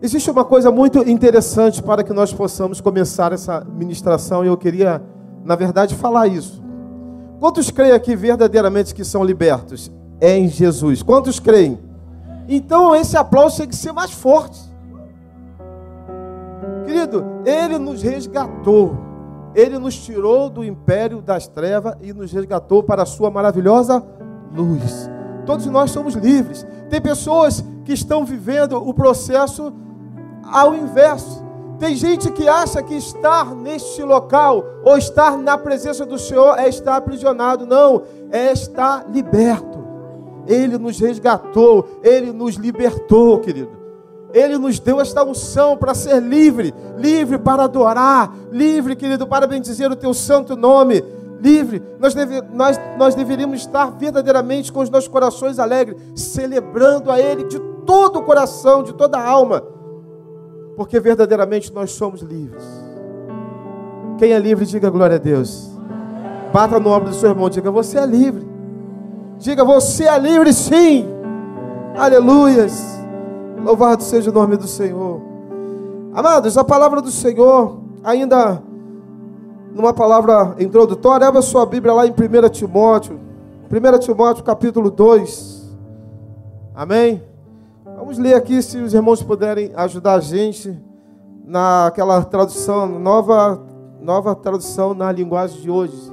Existe uma coisa muito interessante para que nós possamos começar essa ministração e eu queria, na verdade, falar isso. Quantos creem aqui verdadeiramente que são libertos? É em Jesus. Quantos creem? Então esse aplauso tem que ser mais forte. Querido, Ele nos resgatou. Ele nos tirou do império das trevas e nos resgatou para a sua maravilhosa luz. Todos nós somos livres. Tem pessoas que estão vivendo o processo ao inverso. Tem gente que acha que estar neste local ou estar na presença do Senhor é estar aprisionado. Não, é estar liberto. Ele nos resgatou, ele nos libertou, querido. Ele nos deu esta unção para ser livre, livre para adorar, livre, querido, para bendizer o teu santo nome, livre. Nós, deve, nós, nós deveríamos estar verdadeiramente com os nossos corações alegres, celebrando a Ele de todo o coração, de toda a alma porque verdadeiramente nós somos livres. Quem é livre, diga glória a Deus. Bata no ombro do seu irmão, diga: Você é livre. Diga: Você é livre, sim. Aleluias. Louvado seja o nome do Senhor. Amados, a palavra do Senhor, ainda numa palavra introdutória, abra sua Bíblia lá em 1 Timóteo. 1 Timóteo capítulo 2. Amém? Vamos ler aqui, se os irmãos puderem ajudar a gente naquela tradução, nova, nova tradução na linguagem de hoje.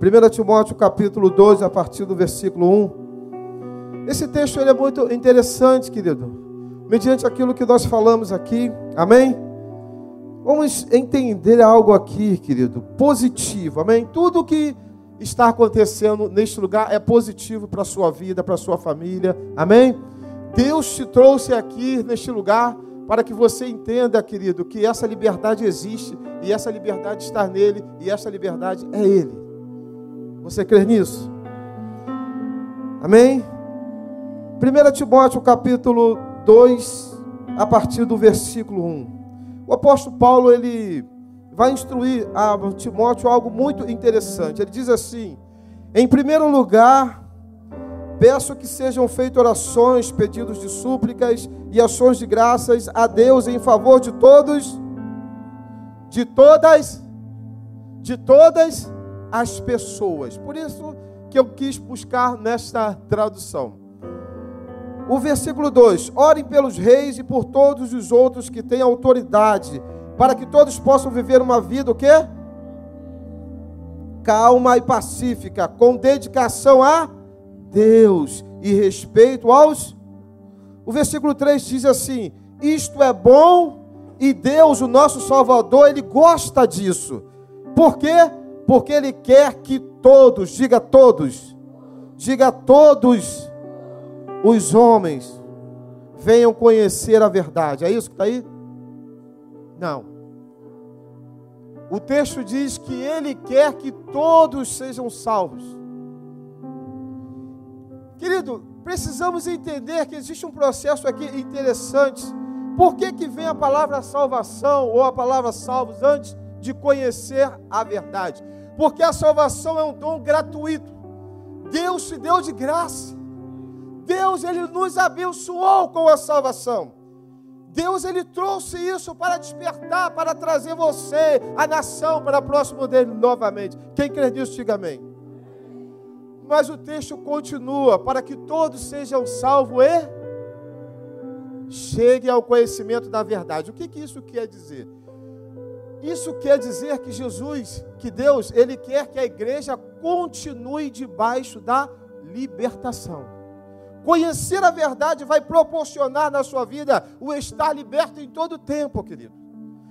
1 Timóteo capítulo 2, a partir do versículo 1. Esse texto ele é muito interessante, querido. Mediante aquilo que nós falamos aqui, amém? Vamos entender algo aqui, querido, positivo, amém? Tudo que está acontecendo neste lugar é positivo para a sua vida, para a sua família, amém? Deus te trouxe aqui neste lugar para que você entenda, querido, que essa liberdade existe e essa liberdade está nele e essa liberdade é ele. Você crê nisso? Amém? 1 Timóteo capítulo 2, a partir do versículo 1. O apóstolo Paulo, ele vai instruir a Timóteo algo muito interessante. Ele diz assim: Em primeiro lugar, Peço que sejam feitas orações, pedidos de súplicas e ações de graças a Deus em favor de todos, de todas, de todas as pessoas. Por isso que eu quis buscar nesta tradução. O versículo 2: Orem pelos reis e por todos os outros que têm autoridade, para que todos possam viver uma vida o quê? Calma e pacífica, com dedicação a Deus e respeito aos. O versículo 3 diz assim: Isto é bom e Deus, o nosso Salvador, ele gosta disso. Por quê? Porque ele quer que todos, diga todos, diga todos os homens venham conhecer a verdade. É isso que está aí? Não. O texto diz que ele quer que todos sejam salvos. Querido, precisamos entender que existe um processo aqui interessante. Por que, que vem a palavra salvação ou a palavra salvos antes de conhecer a verdade? Porque a salvação é um dom gratuito. Deus te deu de graça. Deus ele nos abençoou com a salvação. Deus ele trouxe isso para despertar, para trazer você, a nação, para próximo dele novamente. Quem crê nisso, diga amém. Mas o texto continua: para que todos sejam salvos e cheguem ao conhecimento da verdade. O que, que isso quer dizer? Isso quer dizer que Jesus, que Deus, Ele quer que a igreja continue debaixo da libertação. Conhecer a verdade vai proporcionar na sua vida o estar liberto em todo o tempo, querido.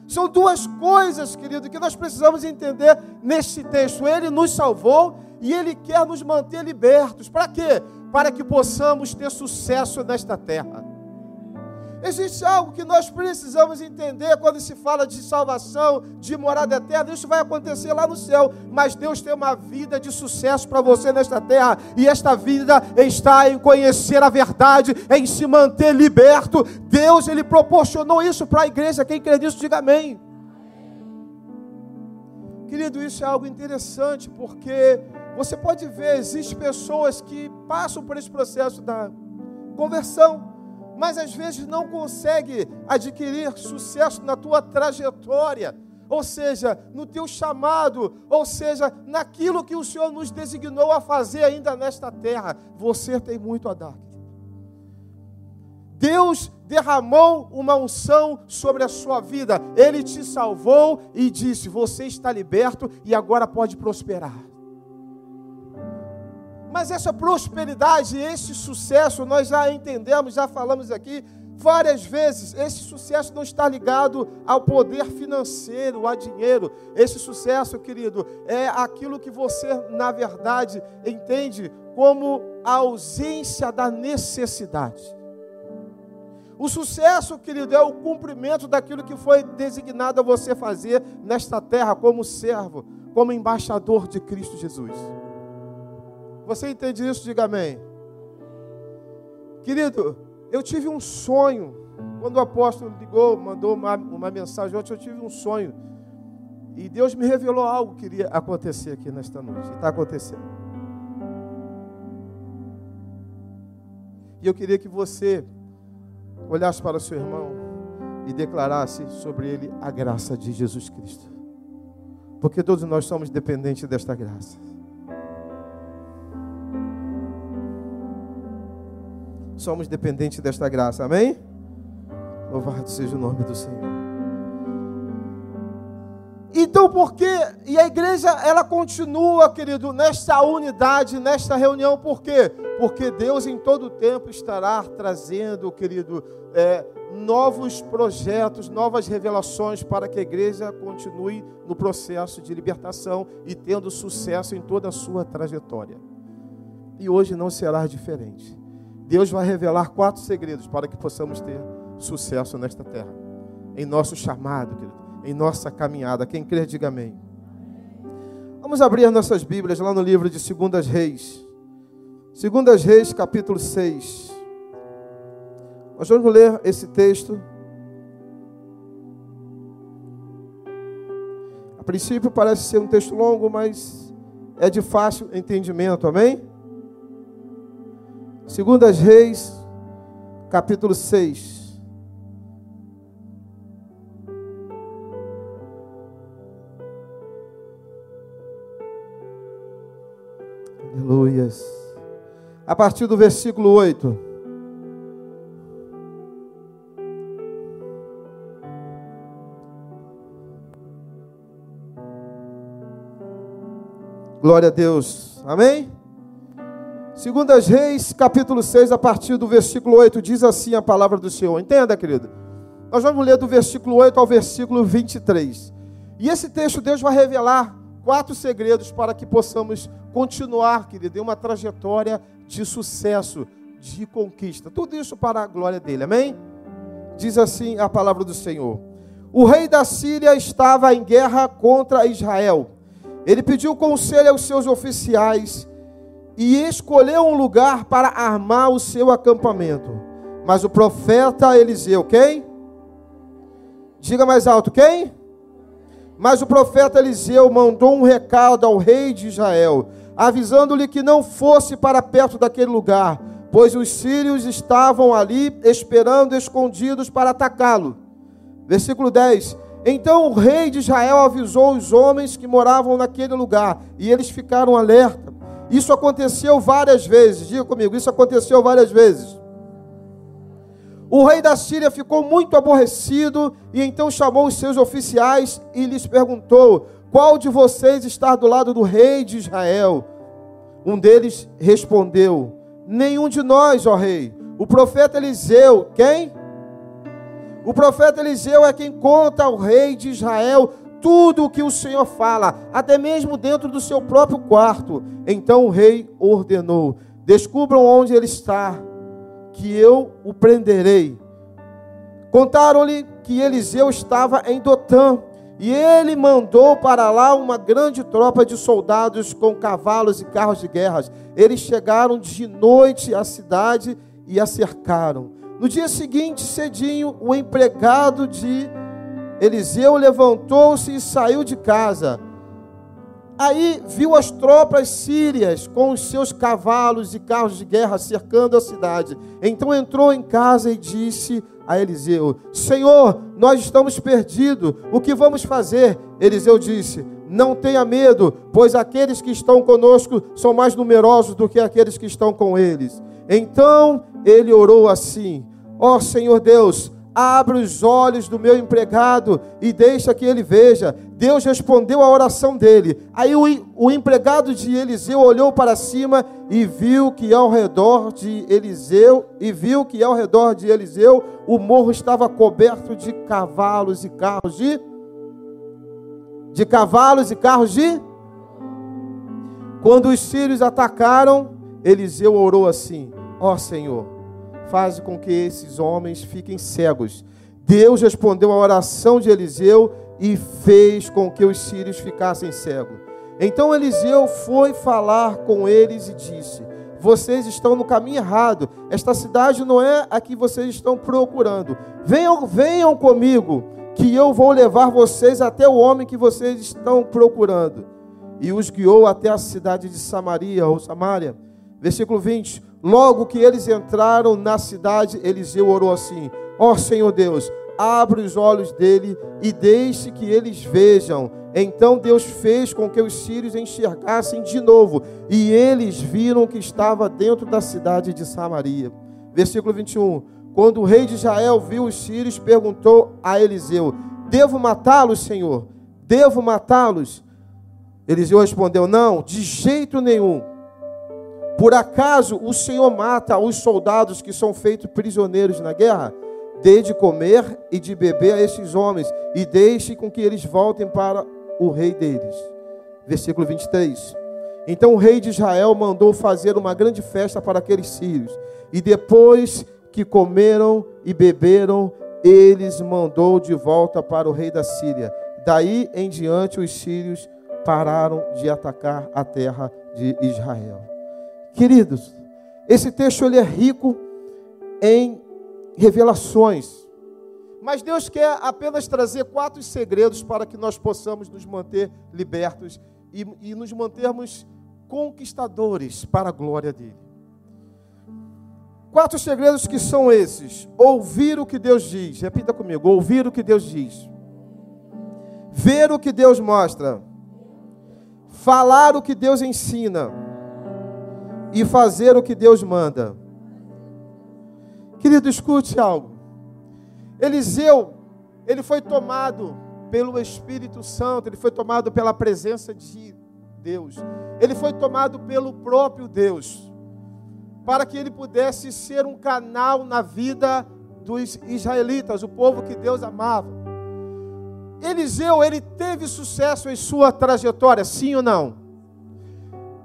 São duas coisas, querido, que nós precisamos entender neste texto. Ele nos salvou e Ele quer nos manter libertos. Para quê? Para que possamos ter sucesso nesta terra. Existe algo que nós precisamos entender quando se fala de salvação, de morada eterna. Isso vai acontecer lá no céu. Mas Deus tem uma vida de sucesso para você nesta terra. E esta vida está em conhecer a verdade, em se manter liberto. Deus, Ele proporcionou isso para a igreja. Quem crê nisso, diga amém. Querido, isso é algo interessante, porque você pode ver, existem pessoas que passam por esse processo da conversão, mas às vezes não consegue adquirir sucesso na tua trajetória, ou seja, no teu chamado, ou seja, naquilo que o Senhor nos designou a fazer ainda nesta terra. Você tem muito a dar. Deus derramou uma unção sobre a sua vida. Ele te salvou e disse: Você está liberto e agora pode prosperar. Mas essa prosperidade, esse sucesso, nós já entendemos, já falamos aqui várias vezes. Esse sucesso não está ligado ao poder financeiro, a dinheiro. Esse sucesso, querido, é aquilo que você, na verdade, entende como a ausência da necessidade. O sucesso, querido, é o cumprimento daquilo que foi designado a você fazer nesta terra como servo, como embaixador de Cristo Jesus. Você entende isso? Diga amém. Querido, eu tive um sonho. Quando o apóstolo ligou, mandou uma, uma mensagem ontem, eu tive um sonho. E Deus me revelou algo que iria acontecer aqui nesta noite. E está acontecendo. E eu queria que você olhasse para o seu irmão e declarasse sobre ele a graça de Jesus Cristo. Porque todos nós somos dependentes desta graça. Somos dependentes desta graça. Amém? Louvado seja o nome do Senhor. Então, por quê? E a igreja, ela continua, querido, nesta unidade, nesta reunião, por quê? Porque Deus em todo tempo estará trazendo, querido, é, novos projetos, novas revelações para que a igreja continue no processo de libertação e tendo sucesso em toda a sua trajetória. E hoje não será diferente. Deus vai revelar quatro segredos para que possamos ter sucesso nesta terra. Em nosso chamado, querido, em nossa caminhada. Quem crer, diga amém. Vamos abrir nossas Bíblias lá no livro de Segundas Reis. Segundas Reis, capítulo 6. Nós vamos ler esse texto. A princípio parece ser um texto longo, mas é de fácil entendimento, amém? Segundas Reis, capítulo 6. Aleluias. A partir do versículo 8. Glória a Deus. Amém? Segundas Reis, capítulo 6, a partir do versículo 8, diz assim a palavra do Senhor. Entenda, querido? Nós vamos ler do versículo 8 ao versículo 23. E esse texto Deus vai revelar quatro segredos para que possamos continuar, querido, em uma trajetória de sucesso, de conquista. Tudo isso para a glória dele. Amém? Diz assim a palavra do Senhor. O rei da Síria estava em guerra contra Israel. Ele pediu conselho aos seus oficiais e escolheu um lugar para armar o seu acampamento. Mas o profeta Eliseu, quem? Diga mais alto, quem? Mas o profeta Eliseu mandou um recado ao rei de Israel, avisando-lhe que não fosse para perto daquele lugar, pois os sírios estavam ali esperando escondidos para atacá-lo. Versículo 10. Então o rei de Israel avisou os homens que moravam naquele lugar, e eles ficaram alerta isso aconteceu várias vezes. Diga comigo, isso aconteceu várias vezes. O rei da Síria ficou muito aborrecido e então chamou os seus oficiais e lhes perguntou: Qual de vocês está do lado do rei de Israel? Um deles respondeu: Nenhum de nós, ó rei. O profeta Eliseu, quem? O profeta Eliseu é quem conta ao rei de Israel tudo o que o Senhor fala, até mesmo dentro do seu próprio quarto. Então o rei ordenou: descubram onde ele está, que eu o prenderei. Contaram-lhe que Eliseu estava em Dotã, e ele mandou para lá uma grande tropa de soldados com cavalos e carros de guerra. Eles chegaram de noite à cidade e a cercaram. No dia seguinte, cedinho, o empregado de Eliseu levantou-se e saiu de casa. Aí viu as tropas sírias com os seus cavalos e carros de guerra cercando a cidade. Então entrou em casa e disse a Eliseu: Senhor, nós estamos perdidos, o que vamos fazer? Eliseu disse: Não tenha medo, pois aqueles que estão conosco são mais numerosos do que aqueles que estão com eles. Então ele orou assim: Ó oh, Senhor Deus, abre os olhos do meu empregado e deixa que ele veja. Deus respondeu à oração dele. Aí o, o, empregado de Eliseu olhou para cima e viu que ao redor de Eliseu e viu que ao redor de Eliseu o morro estava coberto de cavalos e carros de de cavalos e carros de Quando os sírios atacaram, Eliseu orou assim: Ó oh, Senhor, faz com que esses homens fiquem cegos. Deus respondeu à oração de Eliseu e fez com que os sírios ficassem cegos. Então Eliseu foi falar com eles e disse: Vocês estão no caminho errado. Esta cidade não é a que vocês estão procurando. Venham, venham comigo, que eu vou levar vocês até o homem que vocês estão procurando. E os guiou até a cidade de Samaria ou Samaria. Versículo 20. Logo que eles entraram na cidade, Eliseu orou assim: Ó oh, Senhor Deus, abre os olhos dele e deixe que eles vejam. Então Deus fez com que os sírios enxergassem de novo, e eles viram que estava dentro da cidade de Samaria. Versículo 21. Quando o rei de Israel viu os sírios, perguntou a Eliseu: Devo matá-los, Senhor? Devo matá-los? Eliseu respondeu: Não, de jeito nenhum. Por acaso o Senhor mata os soldados que são feitos prisioneiros na guerra? Dê de comer e de beber a esses homens, e deixe com que eles voltem para o rei deles. Versículo 23. Então o rei de Israel mandou fazer uma grande festa para aqueles sírios, e depois que comeram e beberam, eles mandou de volta para o rei da Síria. Daí em diante os sírios pararam de atacar a terra de Israel. Queridos, esse texto ele é rico em revelações. Mas Deus quer apenas trazer quatro segredos para que nós possamos nos manter libertos e, e nos mantermos conquistadores para a glória dele. Quatro segredos que são esses: ouvir o que Deus diz, repita comigo: ouvir o que Deus diz, ver o que Deus mostra, falar o que Deus ensina e fazer o que Deus manda. Querido, escute algo. Eliseu, ele foi tomado pelo Espírito Santo, ele foi tomado pela presença de Deus, ele foi tomado pelo próprio Deus, para que ele pudesse ser um canal na vida dos israelitas, o povo que Deus amava. Eliseu, ele teve sucesso em sua trajetória, sim ou não?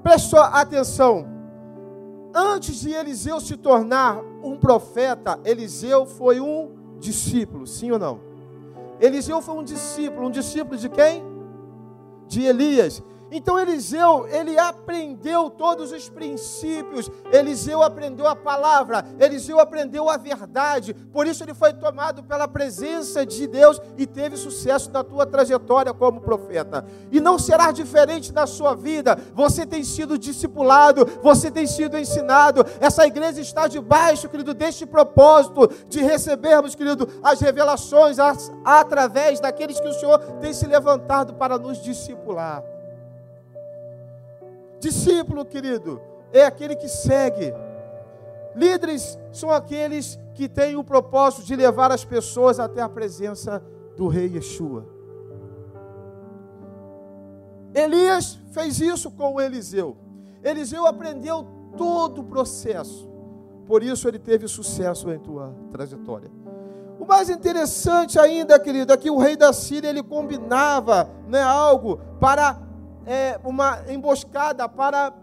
Preste atenção. Antes de Eliseu se tornar um profeta, Eliseu foi um discípulo, sim ou não? Eliseu foi um discípulo, um discípulo de quem? De Elias. Então Eliseu, ele aprendeu todos os princípios, Eliseu aprendeu a palavra, Eliseu aprendeu a verdade, por isso ele foi tomado pela presença de Deus e teve sucesso na tua trajetória como profeta. E não será diferente na sua vida, você tem sido discipulado, você tem sido ensinado, essa igreja está debaixo, querido, deste propósito de recebermos, querido, as revelações através daqueles que o Senhor tem se levantado para nos discipular. Discípulo, querido, é aquele que segue. Líderes são aqueles que têm o propósito de levar as pessoas até a presença do Rei Yeshua. Elias fez isso com Eliseu. Eliseu aprendeu todo o processo. Por isso ele teve sucesso em tua trajetória. O mais interessante ainda, querido, é que o rei da Síria ele combinava né, algo para é, uma emboscada para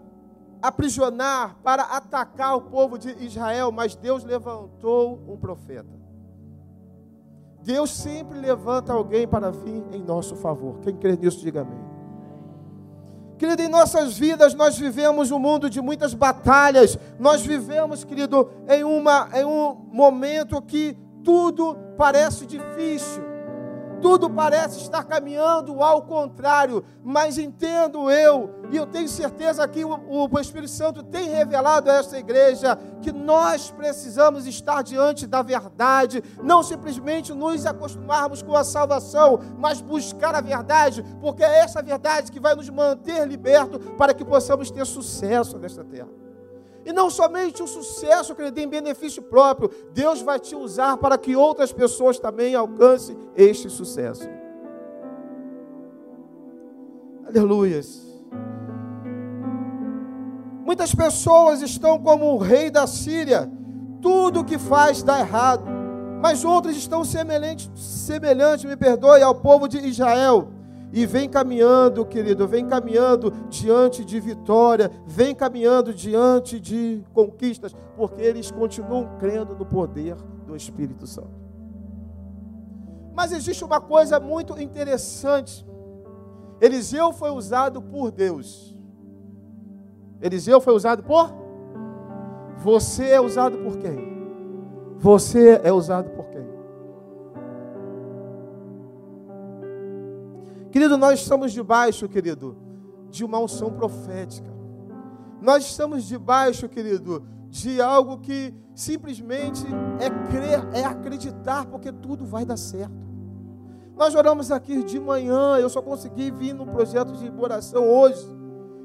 aprisionar, para atacar o povo de Israel, mas Deus levantou um profeta. Deus sempre levanta alguém para vir em nosso favor. Quem crê nisso, diga amém. Querido, em nossas vidas nós vivemos um mundo de muitas batalhas. Nós vivemos, querido, em, uma, em um momento que tudo parece difícil. Tudo parece estar caminhando ao contrário, mas entendo eu, e eu tenho certeza que o, o Espírito Santo tem revelado a esta igreja que nós precisamos estar diante da verdade, não simplesmente nos acostumarmos com a salvação, mas buscar a verdade, porque é essa verdade que vai nos manter libertos para que possamos ter sucesso nesta terra. E não somente o sucesso que ele tem em benefício próprio, Deus vai te usar para que outras pessoas também alcancem este sucesso. Aleluias. Muitas pessoas estão como o rei da Síria, tudo o que faz dá errado. Mas outras estão semelhantes, semelhante, me perdoe, ao povo de Israel e vem caminhando, querido, vem caminhando diante de vitória, vem caminhando diante de conquistas, porque eles continuam crendo no poder do Espírito Santo. Mas existe uma coisa muito interessante. Eliseu foi usado por Deus. Eliseu foi usado por? Você é usado por quem? Você é usado por quem? Querido, nós estamos debaixo, querido, de uma unção profética. Nós estamos debaixo, querido, de algo que simplesmente é crer, é acreditar, porque tudo vai dar certo. Nós oramos aqui de manhã, eu só consegui vir no projeto de oração hoje.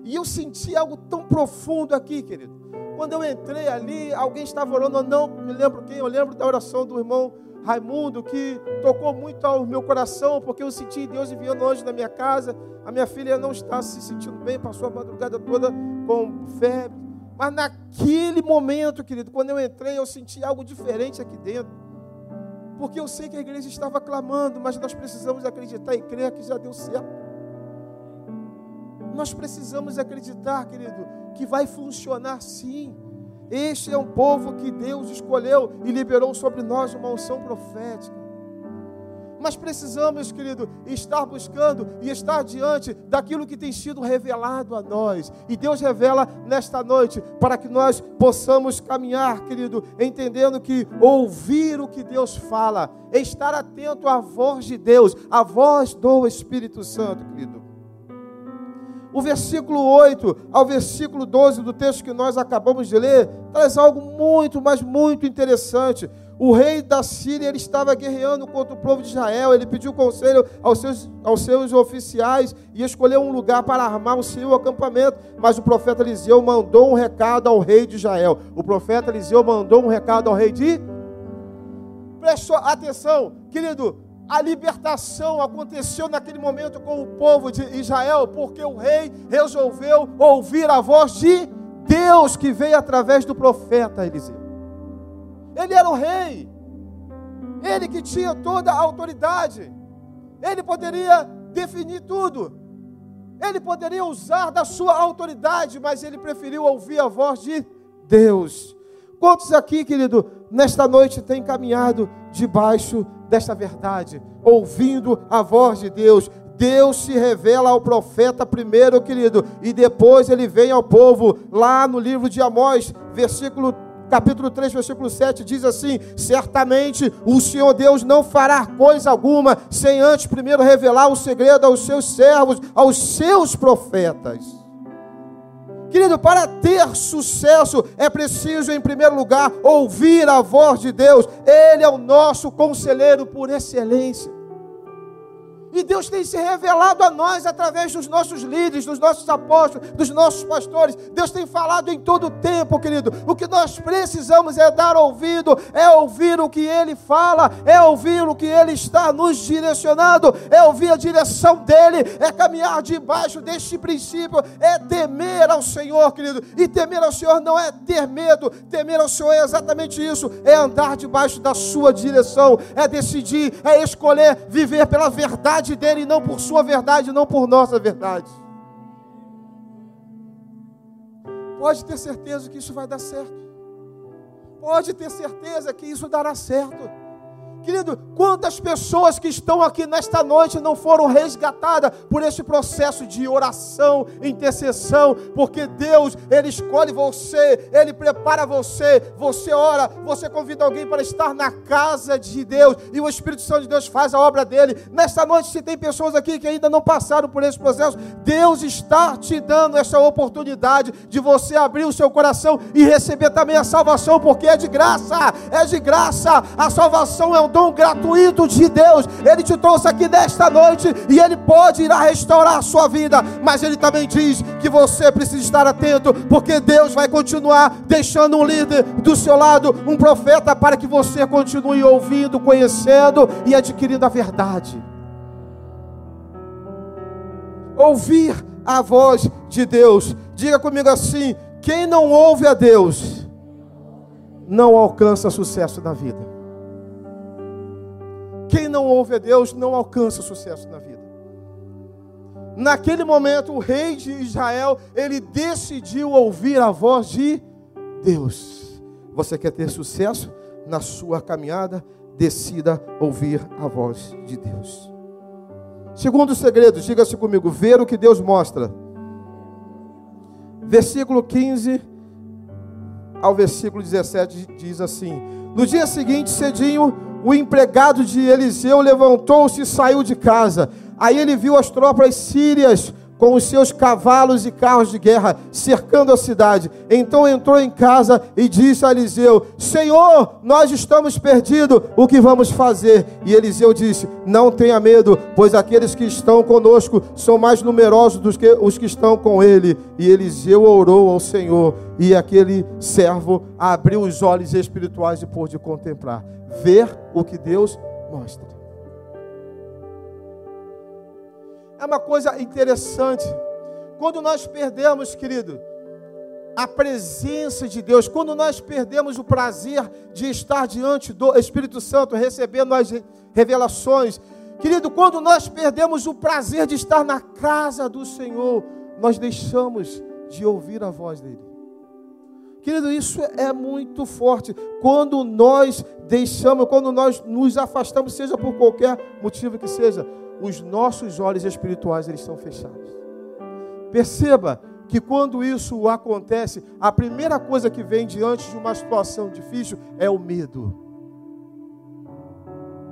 E eu senti algo tão profundo aqui, querido. Quando eu entrei ali, alguém estava orando, eu não me lembro quem, eu lembro da oração do irmão Raimundo, que tocou muito ao meu coração, porque eu senti Deus enviando anjo na minha casa. A minha filha não está se sentindo bem, passou a madrugada toda com febre. Mas naquele momento, querido, quando eu entrei, eu senti algo diferente aqui dentro. Porque eu sei que a igreja estava clamando, mas nós precisamos acreditar e crer que já deu certo. Nós precisamos acreditar, querido, que vai funcionar sim. Este é um povo que Deus escolheu e liberou sobre nós uma unção profética. Mas precisamos, querido, estar buscando e estar diante daquilo que tem sido revelado a nós. E Deus revela nesta noite para que nós possamos caminhar, querido, entendendo que ouvir o que Deus fala, estar atento à voz de Deus, à voz do Espírito Santo, querido o versículo 8 ao versículo 12 do texto que nós acabamos de ler, traz algo muito, mas muito interessante. O rei da Síria ele estava guerreando contra o povo de Israel. Ele pediu conselho aos seus, aos seus oficiais e escolheu um lugar para armar o seu acampamento. Mas o profeta Eliseu mandou um recado ao rei de Israel. O profeta Eliseu mandou um recado ao rei de. Prestou atenção, querido a libertação aconteceu naquele momento com o povo de Israel, porque o rei resolveu ouvir a voz de Deus que veio através do profeta Eliseu. Ele era o rei, ele que tinha toda a autoridade, ele poderia definir tudo, ele poderia usar da sua autoridade, mas ele preferiu ouvir a voz de Deus. Quantos aqui, querido, nesta noite têm caminhado debaixo desta verdade, ouvindo a voz de Deus. Deus se revela ao profeta primeiro, querido, e depois ele vem ao povo. Lá no livro de Amós, versículo capítulo 3, versículo 7 diz assim: Certamente o Senhor Deus não fará coisa alguma sem antes primeiro revelar o segredo aos seus servos, aos seus profetas. Querido, para ter sucesso é preciso, em primeiro lugar, ouvir a voz de Deus. Ele é o nosso conselheiro por excelência. E Deus tem se revelado a nós através dos nossos líderes, dos nossos apóstolos, dos nossos pastores. Deus tem falado em todo o tempo, querido. O que nós precisamos é dar ouvido, é ouvir o que Ele fala, é ouvir o que Ele está nos direcionando, é ouvir a direção dEle, é caminhar debaixo deste princípio, é temer ao Senhor, querido. E temer ao Senhor não é ter medo, temer ao Senhor é exatamente isso, é andar debaixo da Sua direção, é decidir, é escolher viver pela verdade verdade dele, não por sua verdade, não por nossa verdade. Pode ter certeza que isso vai dar certo. Pode ter certeza que isso dará certo. Querido, quantas pessoas que estão aqui nesta noite não foram resgatadas por esse processo de oração, intercessão, porque Deus, Ele escolhe você, Ele prepara você, você ora, você convida alguém para estar na casa de Deus e o Espírito Santo de Deus faz a obra dele. Nesta noite, se tem pessoas aqui que ainda não passaram por esse processo, Deus está te dando essa oportunidade de você abrir o seu coração e receber também a salvação, porque é de graça, é de graça, a salvação é um dom gratuito de Deus. Ele te trouxe aqui nesta noite e Ele pode ir a restaurar a sua vida, mas Ele também diz que você precisa estar atento, porque Deus vai continuar deixando um líder do seu lado, um profeta, para que você continue ouvindo, conhecendo e adquirindo a verdade. Ouvir a voz de Deus. Diga comigo assim: quem não ouve a Deus, não alcança sucesso na vida. Quem não ouve a Deus não alcança sucesso na vida. Naquele momento, o rei de Israel, ele decidiu ouvir a voz de Deus. Você quer ter sucesso na sua caminhada? Decida ouvir a voz de Deus. Segundo segredo, diga-se comigo, ver o que Deus mostra. Versículo 15 ao versículo 17 diz assim: No dia seguinte, cedinho, o empregado de Eliseu levantou-se e saiu de casa. Aí ele viu as tropas sírias com os seus cavalos e carros de guerra cercando a cidade. Então entrou em casa e disse a Eliseu: Senhor, nós estamos perdidos, o que vamos fazer? E Eliseu disse: Não tenha medo, pois aqueles que estão conosco são mais numerosos do que os que estão com ele. E Eliseu orou ao Senhor, e aquele servo abriu os olhos espirituais e pôde contemplar, ver o que Deus mostra. É uma coisa interessante. Quando nós perdemos, querido, a presença de Deus, quando nós perdemos o prazer de estar diante do Espírito Santo, recebendo as revelações, querido, quando nós perdemos o prazer de estar na casa do Senhor, nós deixamos de ouvir a voz dEle. Querido, isso é muito forte. Quando nós deixamos, quando nós nos afastamos, seja por qualquer motivo que seja, os nossos olhos espirituais eles estão fechados. Perceba que quando isso acontece, a primeira coisa que vem diante de uma situação difícil é o medo.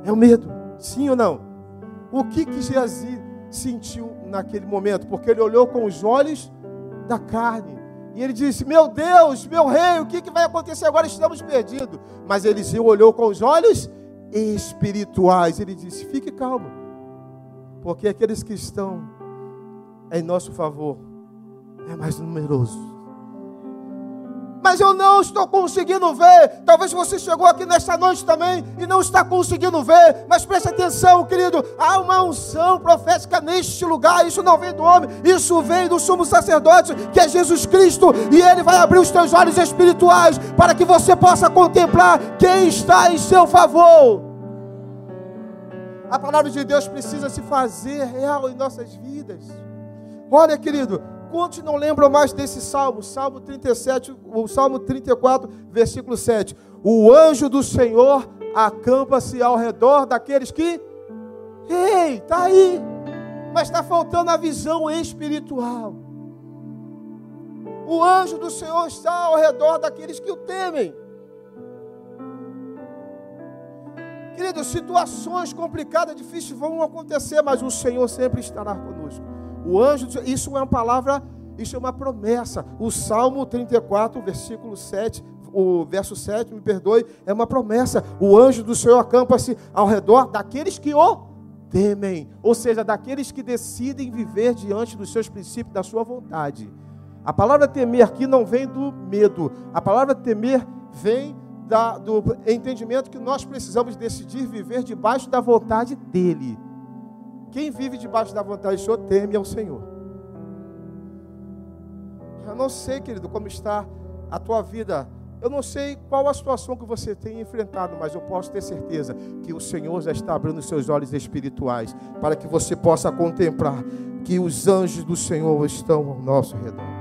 É o medo, sim ou não? O que que Geazi sentiu naquele momento? Porque ele olhou com os olhos da carne. E ele disse: Meu Deus, meu rei, o que, que vai acontecer agora? Estamos perdidos. Mas Eliseu olhou com os olhos espirituais. Ele disse: Fique calmo porque aqueles que estão em nosso favor é mais numeroso. Mas eu não estou conseguindo ver. Talvez você chegou aqui nesta noite também e não está conseguindo ver. Mas preste atenção, querido. Há uma unção profética neste lugar. Isso não vem do homem, isso vem do sumo sacerdote, que é Jesus Cristo. E ele vai abrir os teus olhos espirituais para que você possa contemplar quem está em seu favor. A palavra de Deus precisa se fazer real em nossas vidas. Olha, querido, quantos não lembram mais desse salmo? Salmo 37, o Salmo 34, versículo 7. O anjo do Senhor acampa-se ao redor daqueles que. Ei, está aí. Mas está faltando a visão espiritual. O anjo do Senhor está ao redor daqueles que o temem. Querido, situações complicadas, difíceis vão acontecer, mas o Senhor sempre estará conosco. O anjo, isso é uma palavra, isso é uma promessa. O Salmo 34, versículo 7, o verso 7, me perdoe, é uma promessa. O anjo do Senhor acampa-se ao redor daqueles que o temem, ou seja, daqueles que decidem viver diante dos seus princípios, da sua vontade. A palavra temer aqui não vem do medo, a palavra temer vem da, do entendimento que nós precisamos decidir viver debaixo da vontade dEle. Quem vive debaixo da vontade do Senhor teme ao Senhor. Eu não sei, querido, como está a tua vida. Eu não sei qual a situação que você tem enfrentado, mas eu posso ter certeza que o Senhor já está abrindo seus olhos espirituais para que você possa contemplar que os anjos do Senhor estão ao nosso redor.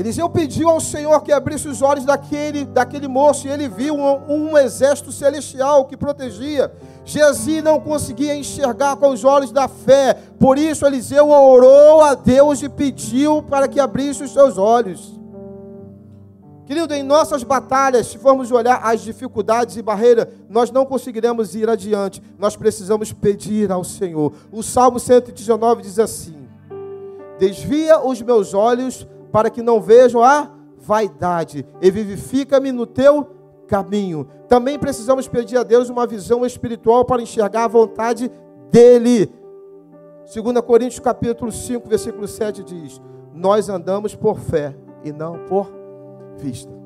Eliseu pediu ao Senhor que abrisse os olhos daquele, daquele moço e ele viu um, um exército celestial que protegia. Gezi não conseguia enxergar com os olhos da fé, por isso Eliseu orou a Deus e pediu para que abrisse os seus olhos. Querido, em nossas batalhas, se formos olhar as dificuldades e barreiras, nós não conseguiremos ir adiante. Nós precisamos pedir ao Senhor. O Salmo 119 diz assim: Desvia os meus olhos para que não vejam a vaidade e vivifica-me no teu caminho. Também precisamos pedir a Deus uma visão espiritual para enxergar a vontade dele. 2 Coríntios capítulo 5, versículo 7 diz: Nós andamos por fé e não por vista.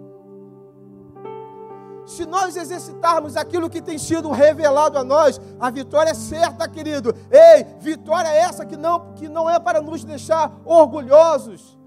Se nós exercitarmos aquilo que tem sido revelado a nós, a vitória é certa, querido. Ei, vitória é essa que não, que não é para nos deixar orgulhosos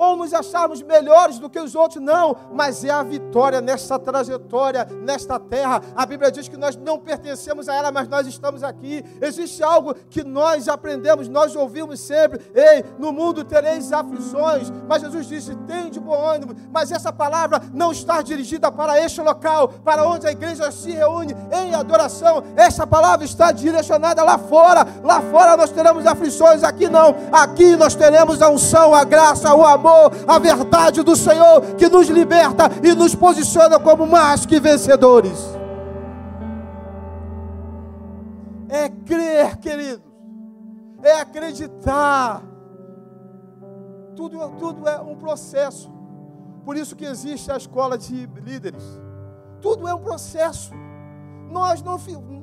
ou nos acharmos melhores do que os outros, não, mas é a vitória nessa trajetória, nesta terra. A Bíblia diz que nós não pertencemos a ela, mas nós estamos aqui. Existe algo que nós aprendemos, nós ouvimos sempre: ei, no mundo tereis aflições, mas Jesus disse: tem de bom ânimo. Mas essa palavra não está dirigida para este local, para onde a igreja se reúne em adoração. Essa palavra está direcionada lá fora. Lá fora nós teremos aflições, aqui não. Aqui nós teremos a unção, a graça, o amor amor, a verdade do Senhor que nos liberta e nos posiciona como mais que vencedores. É crer, queridos, é acreditar. Tudo, tudo é um processo. Por isso que existe a escola de líderes. Tudo é um processo. Nós não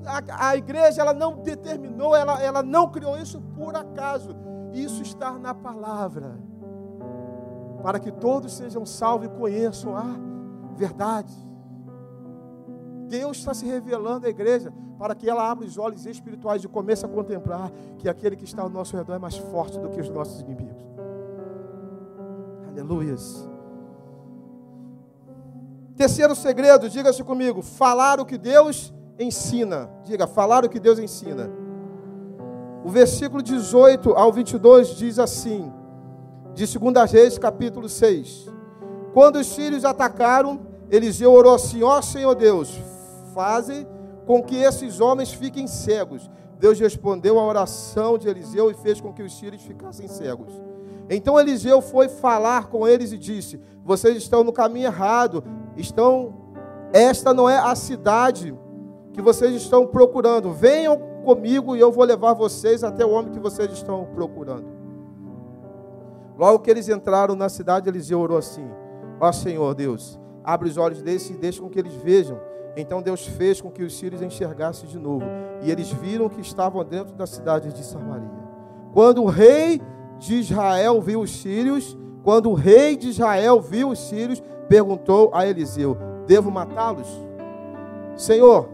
a, a igreja ela não determinou, ela, ela não criou isso por acaso. Isso está na palavra para que todos sejam salvos e conheçam a verdade. Deus está se revelando à igreja para que ela abra os olhos espirituais e comece a contemplar que aquele que está ao nosso redor é mais forte do que os nossos inimigos. Aleluias. Terceiro segredo, diga-se comigo: falar o que Deus ensina. Diga, falar o que Deus ensina. O versículo 18 ao 22 diz assim: de 2 Reis, capítulo 6. Quando os sírios atacaram, Eliseu orou assim: Ó oh, Senhor Deus, faze com que esses homens fiquem cegos. Deus respondeu à oração de Eliseu e fez com que os sírios ficassem cegos. Então Eliseu foi falar com eles e disse: Vocês estão no caminho errado. Estão esta não é a cidade que vocês estão procurando. Venham comigo e eu vou levar vocês até o homem que vocês estão procurando. Logo que eles entraram na cidade, Eliseu orou assim: Ó Senhor Deus, abre os olhos desses e deixa com que eles vejam. Então Deus fez com que os sírios enxergassem de novo, e eles viram que estavam dentro da cidade de Samaria. Quando o rei de Israel viu os sírios, quando o rei de Israel viu os sírios, perguntou a Eliseu: Devo matá-los? Senhor,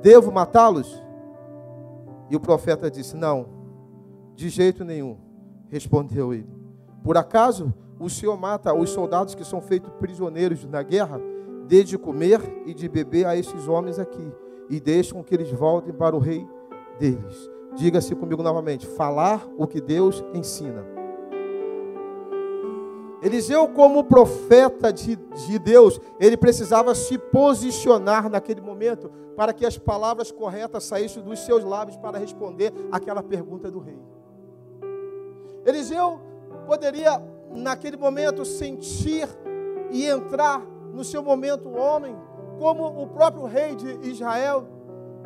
devo matá-los? E o profeta disse: Não, de jeito nenhum. Respondeu ele. Por acaso o Senhor mata os soldados que são feitos prisioneiros na guerra? Dê de comer e de beber a esses homens aqui, e deixam que eles voltem para o rei deles. Diga-se comigo novamente: falar o que Deus ensina. Eliseu, como profeta de, de, Deus, ele precisava se posicionar naquele momento para que as palavras corretas saíssem dos seus lábios para responder aquela pergunta do rei. Eliseu poderia, naquele momento, sentir e entrar no seu momento homem, como o próprio rei de Israel,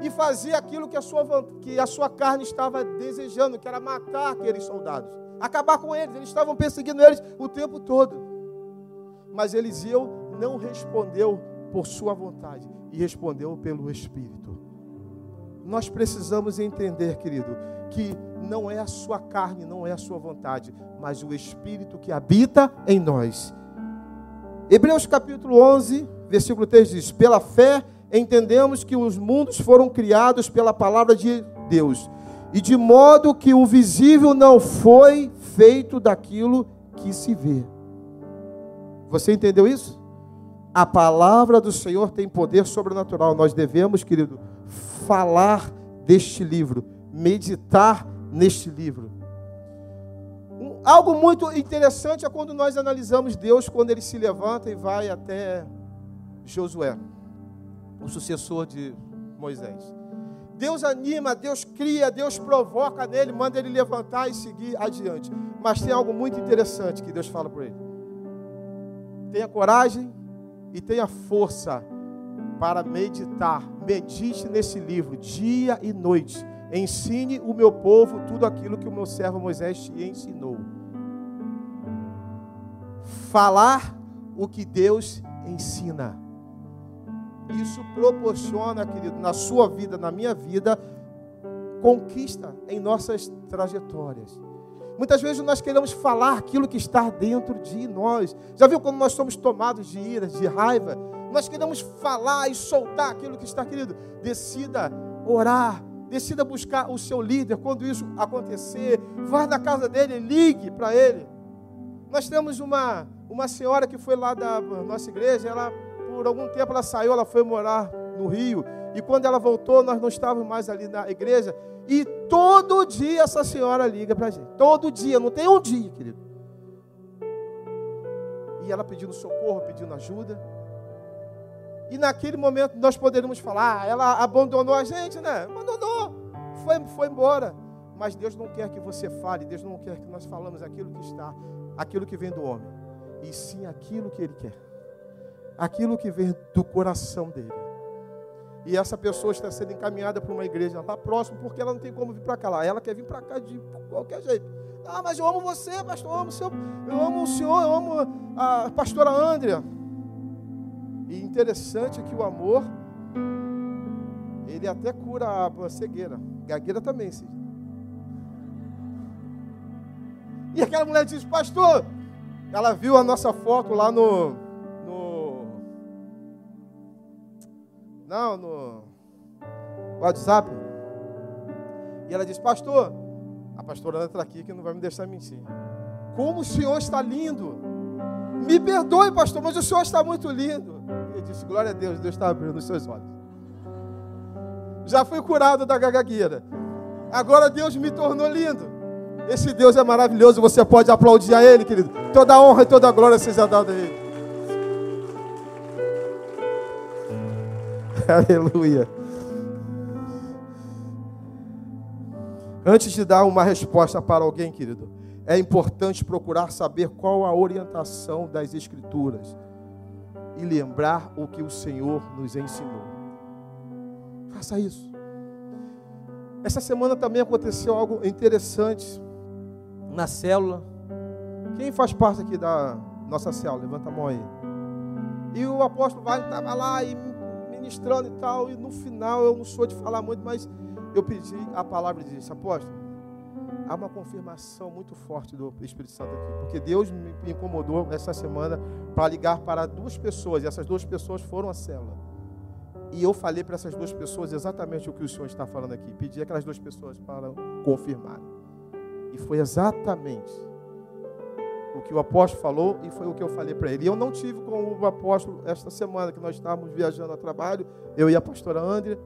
e fazer aquilo que a sua, que a sua carne estava desejando, que era matar aqueles soldados, acabar com eles. Eles estavam perseguindo eles o tempo todo. Mas Eliseu não respondeu por sua vontade, e respondeu pelo Espírito. Nós precisamos entender, querido, que não é a sua carne, não é a sua vontade, mas o Espírito que habita em nós. Hebreus capítulo 11, versículo 3 diz: Pela fé entendemos que os mundos foram criados pela palavra de Deus, e de modo que o visível não foi feito daquilo que se vê. Você entendeu isso? A palavra do Senhor tem poder sobrenatural. Nós devemos, querido, falar deste livro meditar neste livro. algo muito interessante é quando nós analisamos Deus, quando ele se levanta e vai até Josué, o sucessor de Moisés. Deus anima, Deus cria, Deus provoca nele, manda ele levantar e seguir adiante. Mas tem algo muito interessante que Deus fala para ele. Tenha coragem e tenha força para meditar. Medite nesse livro dia e noite. Ensine o meu povo tudo aquilo que o meu servo Moisés te ensinou. Falar o que Deus ensina. Isso proporciona, querido, na sua vida, na minha vida, conquista em nossas trajetórias. Muitas vezes nós queremos falar aquilo que está dentro de nós. Já viu quando nós somos tomados de ira, de raiva? Nós queremos falar e soltar aquilo que está, querido. Decida orar, decida buscar o seu líder quando isso acontecer. Vá na casa dele, ligue para ele. Nós temos uma, uma senhora que foi lá da nossa igreja, ela por algum tempo ela saiu, ela foi morar no Rio. E quando ela voltou, nós não estávamos mais ali na igreja. E todo dia essa senhora liga para a gente. Todo dia, não tem um dia, querido. E ela pedindo socorro, pedindo ajuda. E naquele momento nós poderíamos falar, ah, ela abandonou a gente, né? Abandonou, foi, foi embora. Mas Deus não quer que você fale, Deus não quer que nós falamos aquilo que está, aquilo que vem do homem, e sim aquilo que Ele quer aquilo que vem do coração dele. E essa pessoa está sendo encaminhada para uma igreja lá próximo, porque ela não tem como vir para cá. Lá. Ela quer vir para cá de qualquer jeito. Ah, mas eu amo você, pastor, eu amo o senhor, eu amo o senhor, eu amo a pastora Andrea. E interessante que o amor, ele até cura a cegueira. Gagueira também, sim. E aquela mulher disse, pastor, ela viu a nossa foto lá no, Não, no WhatsApp. E ela disse, pastor, a pastora está aqui que não vai me deixar mentir. Como o senhor está lindo. Me perdoe, pastor, mas o senhor está muito lindo. E eu disse, glória a Deus, Deus está abrindo os seus olhos. Já fui curado da gagagueira. Agora Deus me tornou lindo. Esse Deus é maravilhoso, você pode aplaudir a Ele, querido. Toda honra e toda glória seja dada a Ele. Aleluia. Antes de dar uma resposta para alguém, querido, é importante procurar saber qual a orientação das Escrituras e lembrar o que o Senhor nos ensinou. Faça isso. Essa semana também aconteceu algo interessante na célula. Quem faz parte aqui da nossa célula? Levanta a mão aí. E o apóstolo Wagner estava lá e ministrando e tal, e no final eu não sou de falar muito, mas eu pedi a palavra e disse, apóstolo, há uma confirmação muito forte do Espírito Santo aqui, porque Deus me incomodou essa semana para ligar para duas pessoas, e essas duas pessoas foram à célula. E eu falei para essas duas pessoas exatamente o que o Senhor está falando aqui. Pedi aquelas duas pessoas para confirmar. E foi exatamente o que o apóstolo falou e foi o que eu falei para ele. E eu não tive com o apóstolo esta semana que nós estávamos viajando a trabalho, eu e a pastora André,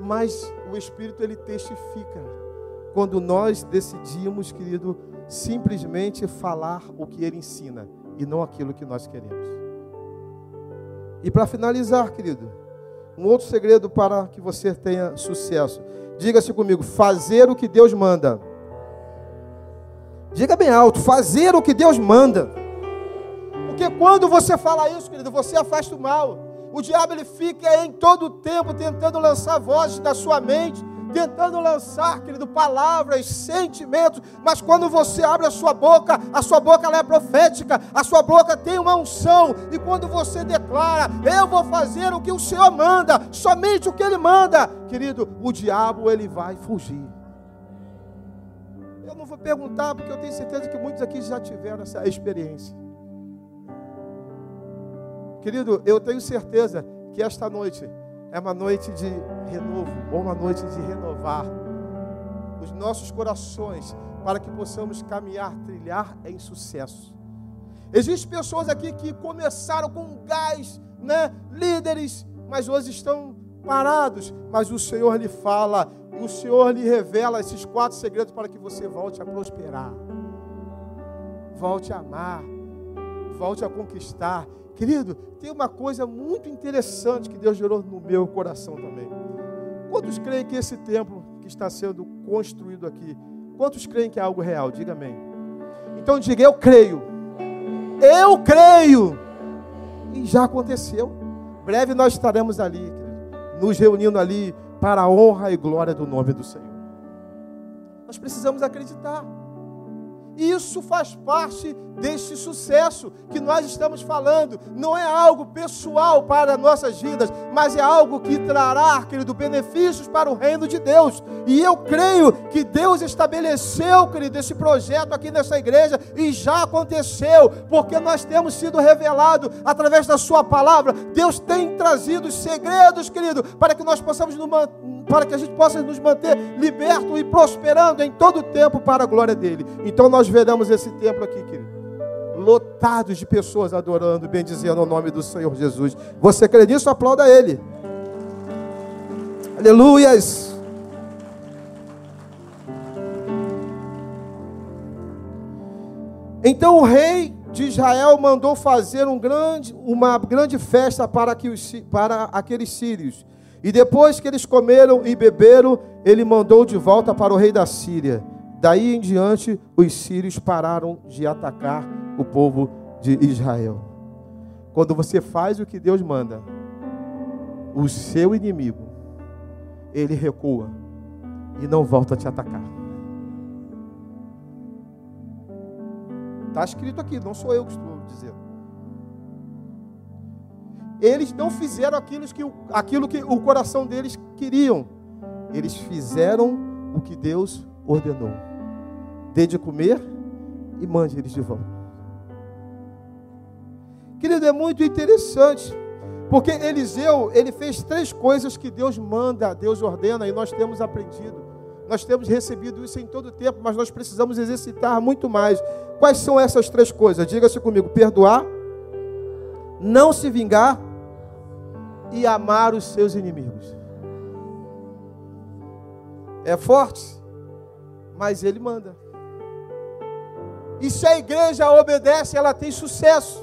mas o Espírito ele testifica quando nós decidimos, querido, simplesmente falar o que ele ensina e não aquilo que nós queremos. E para finalizar, querido, um outro segredo para que você tenha sucesso. Diga-se comigo, fazer o que Deus manda Diga bem alto, fazer o que Deus manda. Porque quando você fala isso, querido, você afasta o mal. O diabo ele fica em todo o tempo tentando lançar vozes da sua mente, tentando lançar, querido, palavras, sentimentos, mas quando você abre a sua boca, a sua boca é profética, a sua boca tem uma unção, e quando você declara, eu vou fazer o que o Senhor manda, somente o que Ele manda, querido, o diabo ele vai fugir não vou perguntar, porque eu tenho certeza que muitos aqui já tiveram essa experiência. Querido, eu tenho certeza que esta noite é uma noite de renovo, ou uma noite de renovar os nossos corações para que possamos caminhar, trilhar em sucesso. Existem pessoas aqui que começaram com gás, né? líderes, mas hoje estão parados, mas o Senhor lhe fala: o Senhor lhe revela esses quatro segredos para que você volte a prosperar. volte a amar, volte a conquistar. Querido, tem uma coisa muito interessante que Deus gerou no meu coração também. Quantos creem que esse templo que está sendo construído aqui, quantos creem que é algo real? Diga amém. Então diga, eu creio. Eu creio. E já aconteceu. Breve nós estaremos ali, nos reunindo ali para a honra e glória do nome do Senhor. Nós precisamos acreditar. Isso faz parte deste sucesso que nós estamos falando. Não é algo pessoal para nossas vidas, mas é algo que trará, querido, benefícios para o reino de Deus. E eu creio que Deus estabeleceu, querido, esse projeto aqui nessa igreja e já aconteceu, porque nós temos sido revelado através da Sua palavra. Deus tem trazido segredos, querido, para que nós possamos nos para que a gente possa nos manter liberto e prosperando em todo o tempo para a glória dele. Então nós veremos esse templo aqui, querido, lotados de pessoas adorando bendizendo o nome do Senhor Jesus. Você crê nisso? Aplauda ele. Aleluias. Então o rei de Israel mandou fazer um grande, uma grande festa para, que os, para aqueles sírios e depois que eles comeram e beberam, ele mandou de volta para o rei da Síria. Daí em diante, os sírios pararam de atacar o povo de Israel. Quando você faz o que Deus manda, o seu inimigo, ele recua e não volta a te atacar. Está escrito aqui, não sou eu que estou dizendo eles não fizeram aquilo que, aquilo que o coração deles queriam. Eles fizeram o que Deus ordenou. Dê de comer e mande eles de volta. Querido, é muito interessante, porque Eliseu, ele fez três coisas que Deus manda, Deus ordena, e nós temos aprendido. Nós temos recebido isso em todo o tempo, mas nós precisamos exercitar muito mais. Quais são essas três coisas? Diga-se comigo: perdoar, não se vingar e amar os seus inimigos. É forte, mas ele manda. E se a igreja obedece, ela tem sucesso.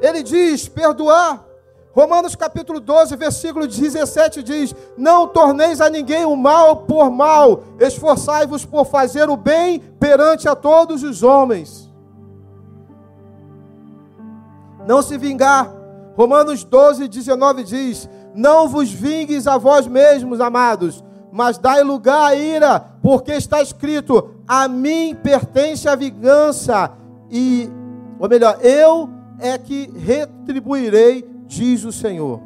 Ele diz: perdoar. Romanos capítulo 12, versículo 17 diz: Não torneis a ninguém o mal por mal, esforçai-vos por fazer o bem perante a todos os homens. Não se vingar, Romanos 12, 19 diz: Não vos vingues a vós mesmos, amados, mas dai lugar à ira, porque está escrito: A mim pertence a vingança, e, ou melhor, eu é que retribuirei, diz o Senhor.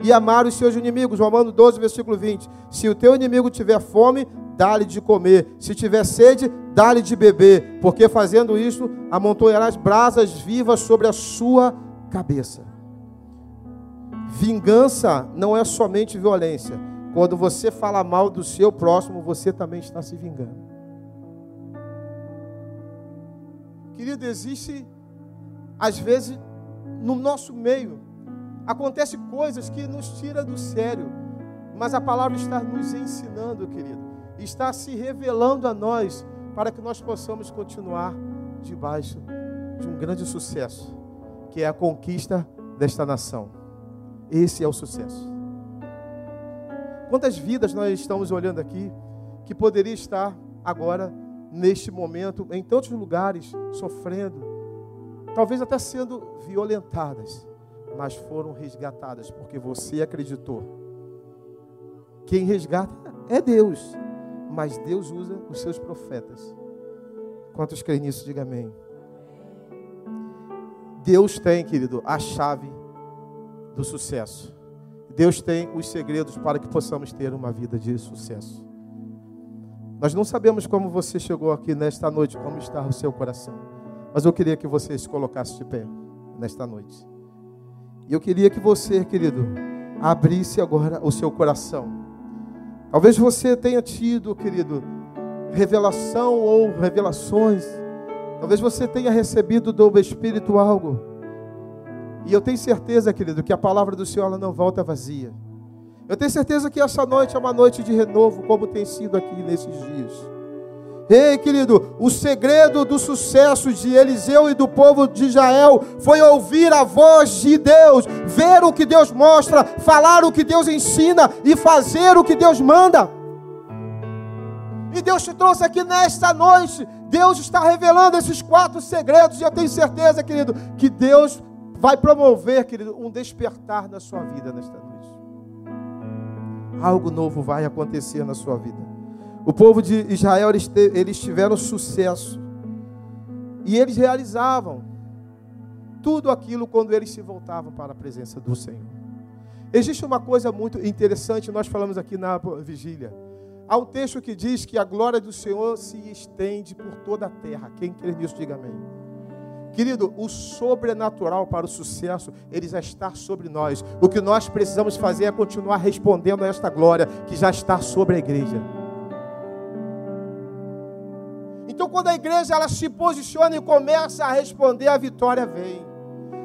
E amar os seus inimigos, Romanos 12, versículo 20: Se o teu inimigo tiver fome, dá-lhe de comer, se tiver sede, dá-lhe de beber, porque fazendo isso, amontoarás brasas vivas sobre a sua cabeça. Vingança não é somente violência. Quando você fala mal do seu próximo, você também está se vingando. Querido, existe, às vezes, no nosso meio, acontece coisas que nos tira do sério. Mas a palavra está nos ensinando, querido, está se revelando a nós para que nós possamos continuar debaixo de um grande sucesso, que é a conquista desta nação. Esse é o sucesso. Quantas vidas nós estamos olhando aqui que poderia estar agora, neste momento, em tantos lugares, sofrendo, talvez até sendo violentadas, mas foram resgatadas porque você acreditou. Quem resgata é Deus, mas Deus usa os seus profetas. Quantos creem nisso, diga amém. Deus tem, querido, a chave do sucesso. Deus tem os segredos para que possamos ter uma vida de sucesso. Nós não sabemos como você chegou aqui nesta noite, como está o seu coração. Mas eu queria que você se colocasse de pé nesta noite. E eu queria que você, querido, abrisse agora o seu coração. Talvez você tenha tido, querido, revelação ou revelações. Talvez você tenha recebido do Espírito algo e eu tenho certeza, querido, que a palavra do Senhor não volta vazia. Eu tenho certeza que essa noite é uma noite de renovo, como tem sido aqui nesses dias. Ei, querido, o segredo do sucesso de Eliseu e do povo de Israel foi ouvir a voz de Deus, ver o que Deus mostra, falar o que Deus ensina e fazer o que Deus manda. E Deus te trouxe aqui nesta noite. Deus está revelando esses quatro segredos. E eu tenho certeza, querido, que Deus vai promover, querido, um despertar na sua vida nesta noite. Algo novo vai acontecer na sua vida. O povo de Israel, eles, tiveram sucesso. E eles realizavam tudo aquilo quando eles se voltavam para a presença do Senhor. Existe uma coisa muito interessante, nós falamos aqui na vigília. Há um texto que diz que a glória do Senhor se estende por toda a terra. Quem crê nisso, diga amém. Querido, o sobrenatural para o sucesso, ele já está sobre nós. O que nós precisamos fazer é continuar respondendo a esta glória que já está sobre a igreja. Então, quando a igreja ela se posiciona e começa a responder, a vitória vem,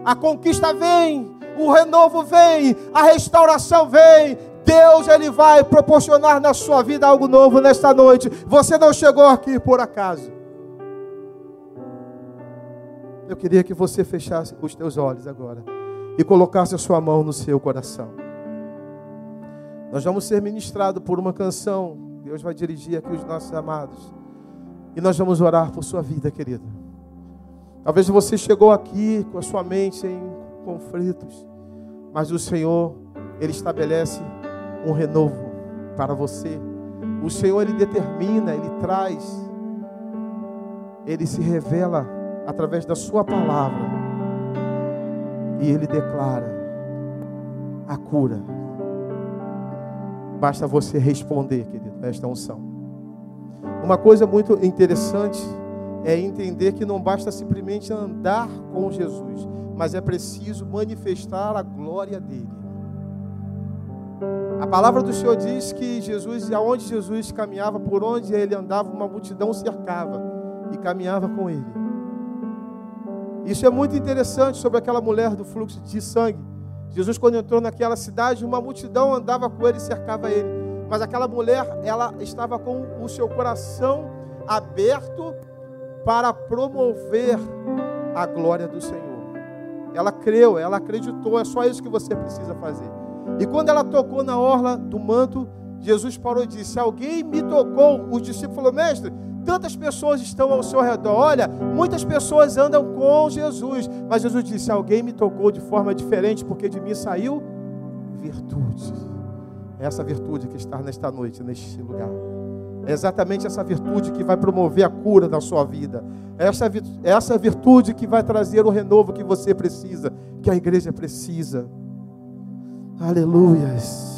a conquista vem, o renovo vem, a restauração vem. Deus ele vai proporcionar na sua vida algo novo nesta noite. Você não chegou aqui por acaso. Eu queria que você fechasse os teus olhos agora e colocasse a sua mão no seu coração. Nós vamos ser ministrados por uma canção. Deus vai dirigir aqui os nossos amados. E nós vamos orar por sua vida, querido. Talvez você chegou aqui com a sua mente em conflitos, mas o Senhor, Ele estabelece um renovo para você. O Senhor, Ele determina, Ele traz, Ele se revela através da Sua palavra. E Ele declara a cura. Basta você responder, querido, esta unção. Uma coisa muito interessante é entender que não basta simplesmente andar com Jesus, mas é preciso manifestar a glória dele. A palavra do Senhor diz que Jesus, aonde Jesus caminhava, por onde ele andava, uma multidão cercava e caminhava com ele. Isso é muito interessante sobre aquela mulher do fluxo de sangue. Jesus, quando entrou naquela cidade, uma multidão andava com ele e cercava ele. Mas aquela mulher, ela estava com o seu coração aberto para promover a glória do Senhor. Ela creu, ela acreditou, é só isso que você precisa fazer. E quando ela tocou na orla do manto, Jesus parou e disse: Alguém me tocou. O discípulo falou: Mestre, Tantas pessoas estão ao seu redor. Olha, muitas pessoas andam com Jesus. Mas Jesus disse: Alguém me tocou de forma diferente, porque de mim saiu virtude. É essa virtude que está nesta noite, neste lugar. É exatamente essa virtude que vai promover a cura da sua vida. É essa, é essa virtude que vai trazer o renovo que você precisa, que a igreja precisa. Aleluias.